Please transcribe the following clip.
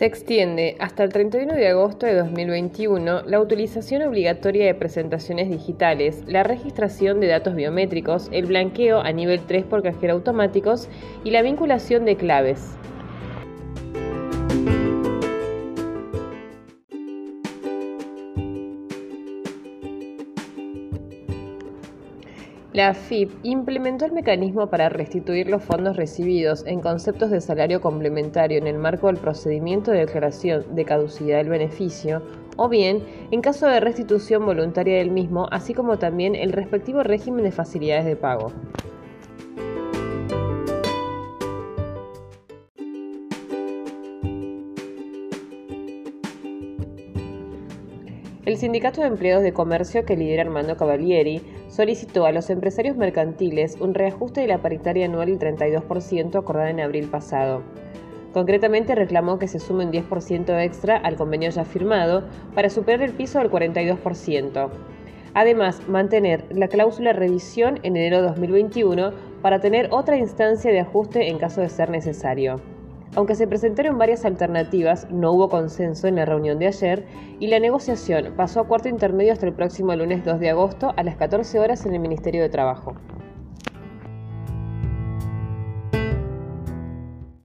Se extiende hasta el 31 de agosto de 2021 la utilización obligatoria de presentaciones digitales, la registración de datos biométricos, el blanqueo a nivel 3 por cajero automáticos y la vinculación de claves. La AFIP implementó el mecanismo para restituir los fondos recibidos en conceptos de salario complementario en el marco del procedimiento de declaración de caducidad del beneficio, o bien en caso de restitución voluntaria del mismo, así como también el respectivo régimen de facilidades de pago. El Sindicato de Empleados de Comercio que lidera Armando Cavalieri solicitó a los empresarios mercantiles un reajuste de la paritaria anual del 32% acordada en abril pasado. Concretamente reclamó que se sume un 10% extra al convenio ya firmado para superar el piso del 42%. Además, mantener la cláusula revisión en enero de 2021 para tener otra instancia de ajuste en caso de ser necesario. Aunque se presentaron varias alternativas, no hubo consenso en la reunión de ayer y la negociación pasó a cuarto intermedio hasta el próximo lunes 2 de agosto a las 14 horas en el Ministerio de Trabajo.